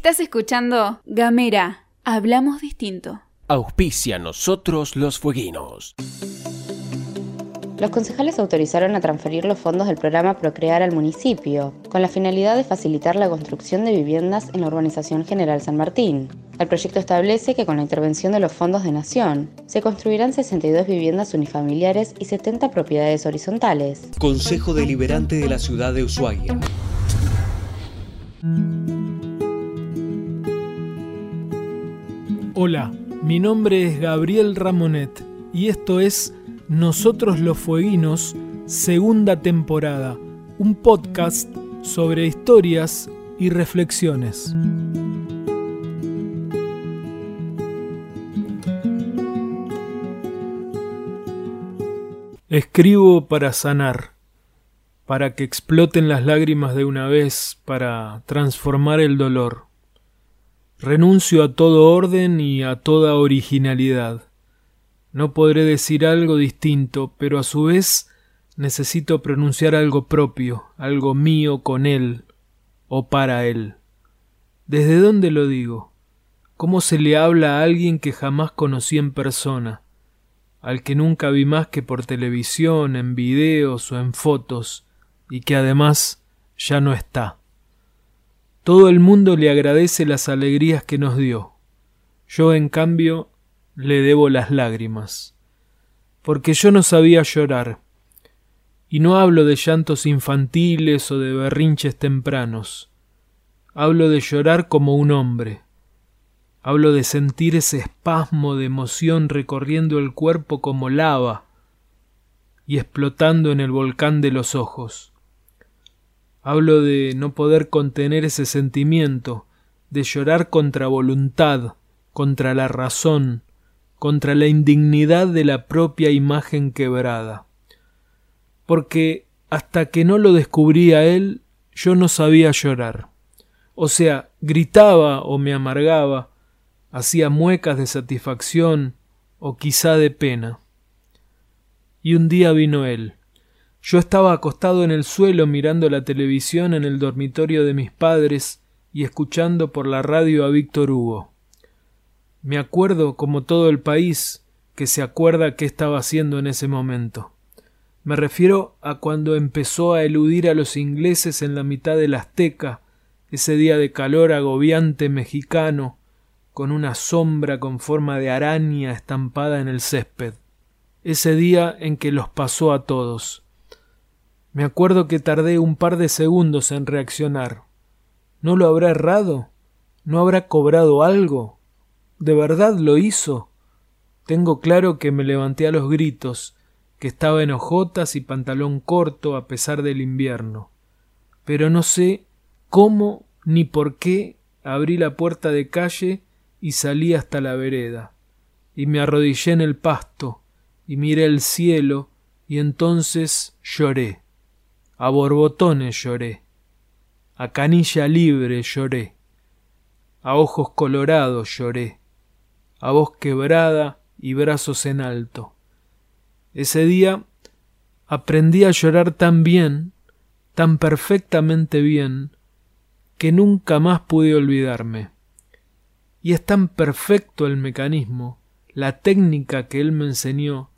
Estás escuchando Gamera, hablamos distinto. Auspicia nosotros los fueguinos. Los concejales autorizaron a transferir los fondos del programa Procrear al municipio, con la finalidad de facilitar la construcción de viviendas en la urbanización General San Martín. El proyecto establece que con la intervención de los fondos de Nación, se construirán 62 viviendas unifamiliares y 70 propiedades horizontales. Consejo Deliberante de la Ciudad de Ushuaia. Hola, mi nombre es Gabriel Ramonet y esto es Nosotros los Fueguinos, segunda temporada, un podcast sobre historias y reflexiones. Escribo para sanar, para que exploten las lágrimas de una vez, para transformar el dolor. Renuncio a todo orden y a toda originalidad. No podré decir algo distinto, pero a su vez necesito pronunciar algo propio, algo mío con él o para él. ¿Desde dónde lo digo? ¿Cómo se le habla a alguien que jamás conocí en persona, al que nunca vi más que por televisión, en videos o en fotos, y que además ya no está? Todo el mundo le agradece las alegrías que nos dio. Yo, en cambio, le debo las lágrimas. Porque yo no sabía llorar. Y no hablo de llantos infantiles o de berrinches tempranos. Hablo de llorar como un hombre. Hablo de sentir ese espasmo de emoción recorriendo el cuerpo como lava y explotando en el volcán de los ojos. Hablo de no poder contener ese sentimiento, de llorar contra voluntad, contra la razón, contra la indignidad de la propia imagen quebrada. Porque hasta que no lo descubría él, yo no sabía llorar. O sea, gritaba o me amargaba, hacía muecas de satisfacción o quizá de pena. Y un día vino él yo estaba acostado en el suelo mirando la televisión en el dormitorio de mis padres y escuchando por la radio a Víctor Hugo. Me acuerdo, como todo el país, que se acuerda qué estaba haciendo en ese momento. Me refiero a cuando empezó a eludir a los ingleses en la mitad del Azteca, ese día de calor agobiante mexicano, con una sombra con forma de araña estampada en el césped. Ese día en que los pasó a todos me acuerdo que tardé un par de segundos en reaccionar. ¿No lo habrá errado? ¿No habrá cobrado algo? ¿De verdad lo hizo? Tengo claro que me levanté a los gritos, que estaba en hojotas y pantalón corto a pesar del invierno. Pero no sé cómo ni por qué abrí la puerta de calle y salí hasta la vereda, y me arrodillé en el pasto, y miré el cielo, y entonces lloré. A borbotones lloré, a canilla libre lloré, a ojos colorados lloré, a voz quebrada y brazos en alto. Ese día aprendí a llorar tan bien, tan perfectamente bien, que nunca más pude olvidarme. Y es tan perfecto el mecanismo, la técnica que él me enseñó,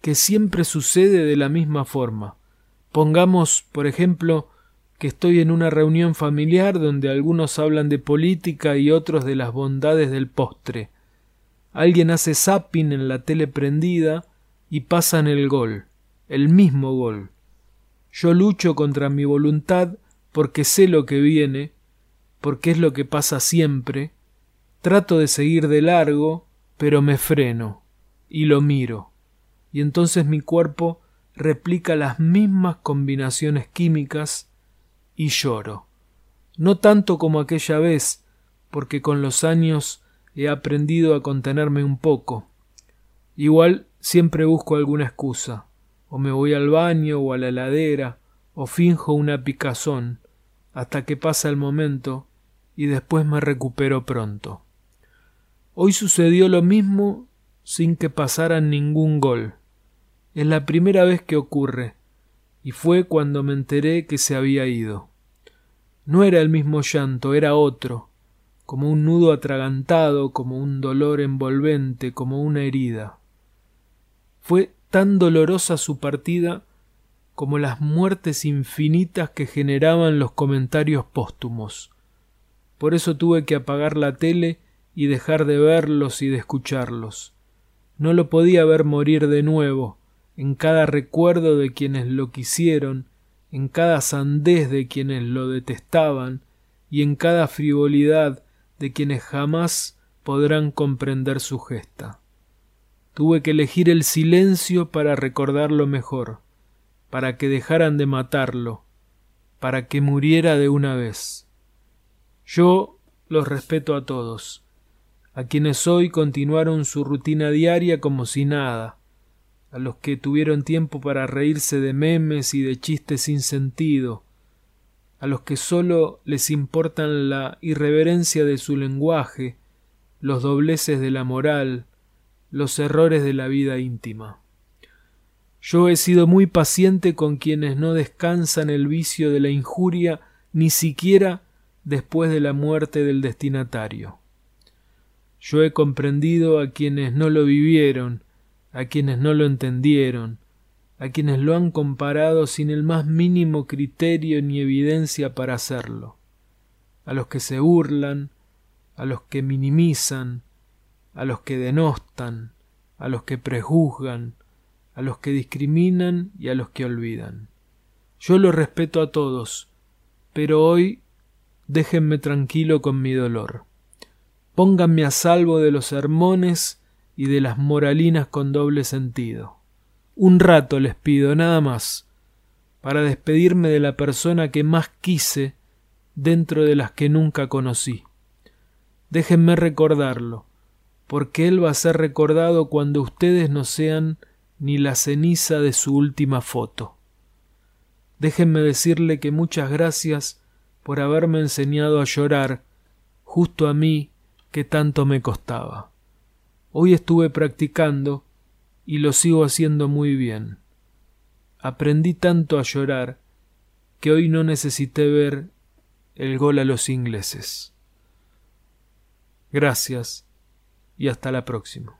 que siempre sucede de la misma forma. Pongamos, por ejemplo, que estoy en una reunión familiar donde algunos hablan de política y otros de las bondades del postre. Alguien hace zapping en la tele prendida y pasan el gol, el mismo gol. Yo lucho contra mi voluntad porque sé lo que viene, porque es lo que pasa siempre, trato de seguir de largo, pero me freno y lo miro, y entonces mi cuerpo replica las mismas combinaciones químicas y lloro. No tanto como aquella vez, porque con los años he aprendido a contenerme un poco. Igual siempre busco alguna excusa, o me voy al baño o a la heladera, o finjo una picazón, hasta que pasa el momento y después me recupero pronto. Hoy sucedió lo mismo sin que pasara ningún gol. Es la primera vez que ocurre, y fue cuando me enteré que se había ido. No era el mismo llanto, era otro, como un nudo atragantado, como un dolor envolvente, como una herida. Fue tan dolorosa su partida como las muertes infinitas que generaban los comentarios póstumos. Por eso tuve que apagar la tele y dejar de verlos y de escucharlos. No lo podía ver morir de nuevo, en cada recuerdo de quienes lo quisieron, en cada sandez de quienes lo detestaban, y en cada frivolidad de quienes jamás podrán comprender su gesta. Tuve que elegir el silencio para recordarlo mejor, para que dejaran de matarlo, para que muriera de una vez. Yo los respeto a todos, a quienes hoy continuaron su rutina diaria como si nada, a los que tuvieron tiempo para reírse de memes y de chistes sin sentido, a los que sólo les importan la irreverencia de su lenguaje, los dobleces de la moral, los errores de la vida íntima. Yo he sido muy paciente con quienes no descansan el vicio de la injuria ni siquiera después de la muerte del destinatario. Yo he comprendido a quienes no lo vivieron, a quienes no lo entendieron, a quienes lo han comparado sin el más mínimo criterio ni evidencia para hacerlo, a los que se burlan, a los que minimizan, a los que denostan, a los que prejuzgan, a los que discriminan y a los que olvidan. Yo lo respeto a todos, pero hoy déjenme tranquilo con mi dolor. Pónganme a salvo de los sermones y de las moralinas con doble sentido. Un rato les pido, nada más, para despedirme de la persona que más quise dentro de las que nunca conocí. Déjenme recordarlo, porque él va a ser recordado cuando ustedes no sean ni la ceniza de su última foto. Déjenme decirle que muchas gracias por haberme enseñado a llorar, justo a mí que tanto me costaba. Hoy estuve practicando y lo sigo haciendo muy bien. Aprendí tanto a llorar que hoy no necesité ver el gol a los ingleses. Gracias y hasta la próxima.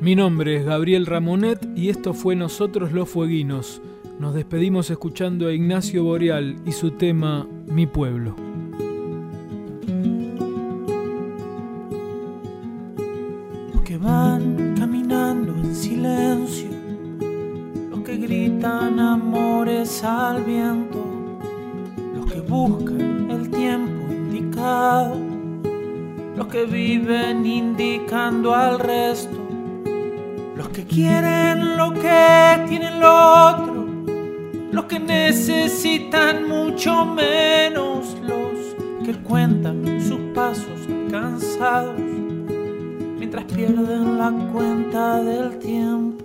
Mi nombre es Gabriel Ramonet y esto fue Nosotros los Fueguinos. Nos despedimos escuchando a Ignacio Boreal y su tema Mi pueblo. Los que buscan el tiempo indicado, los que viven indicando al resto, los que quieren lo que tienen lo otro, los que necesitan mucho menos, los que cuentan sus pasos cansados mientras pierden la cuenta del tiempo.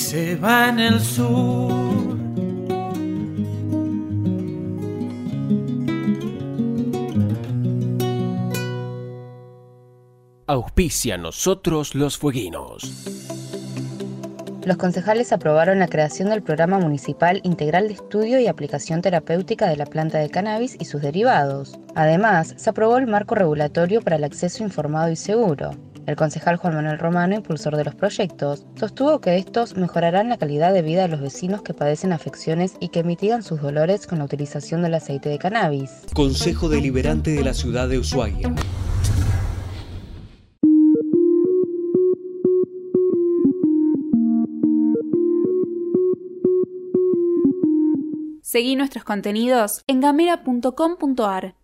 se va en el sur. Auspicia nosotros los fueguinos los concejales aprobaron la creación del Programa Municipal Integral de Estudio y Aplicación Terapéutica de la planta de cannabis y sus derivados. Además, se aprobó el marco regulatorio para el acceso informado y seguro. El concejal Juan Manuel Romano, impulsor de los proyectos, sostuvo que estos mejorarán la calidad de vida de los vecinos que padecen afecciones y que mitigan sus dolores con la utilización del aceite de cannabis. Consejo Deliberante de la Ciudad de Ushuaia. Seguí nuestros contenidos en gamera.com.ar.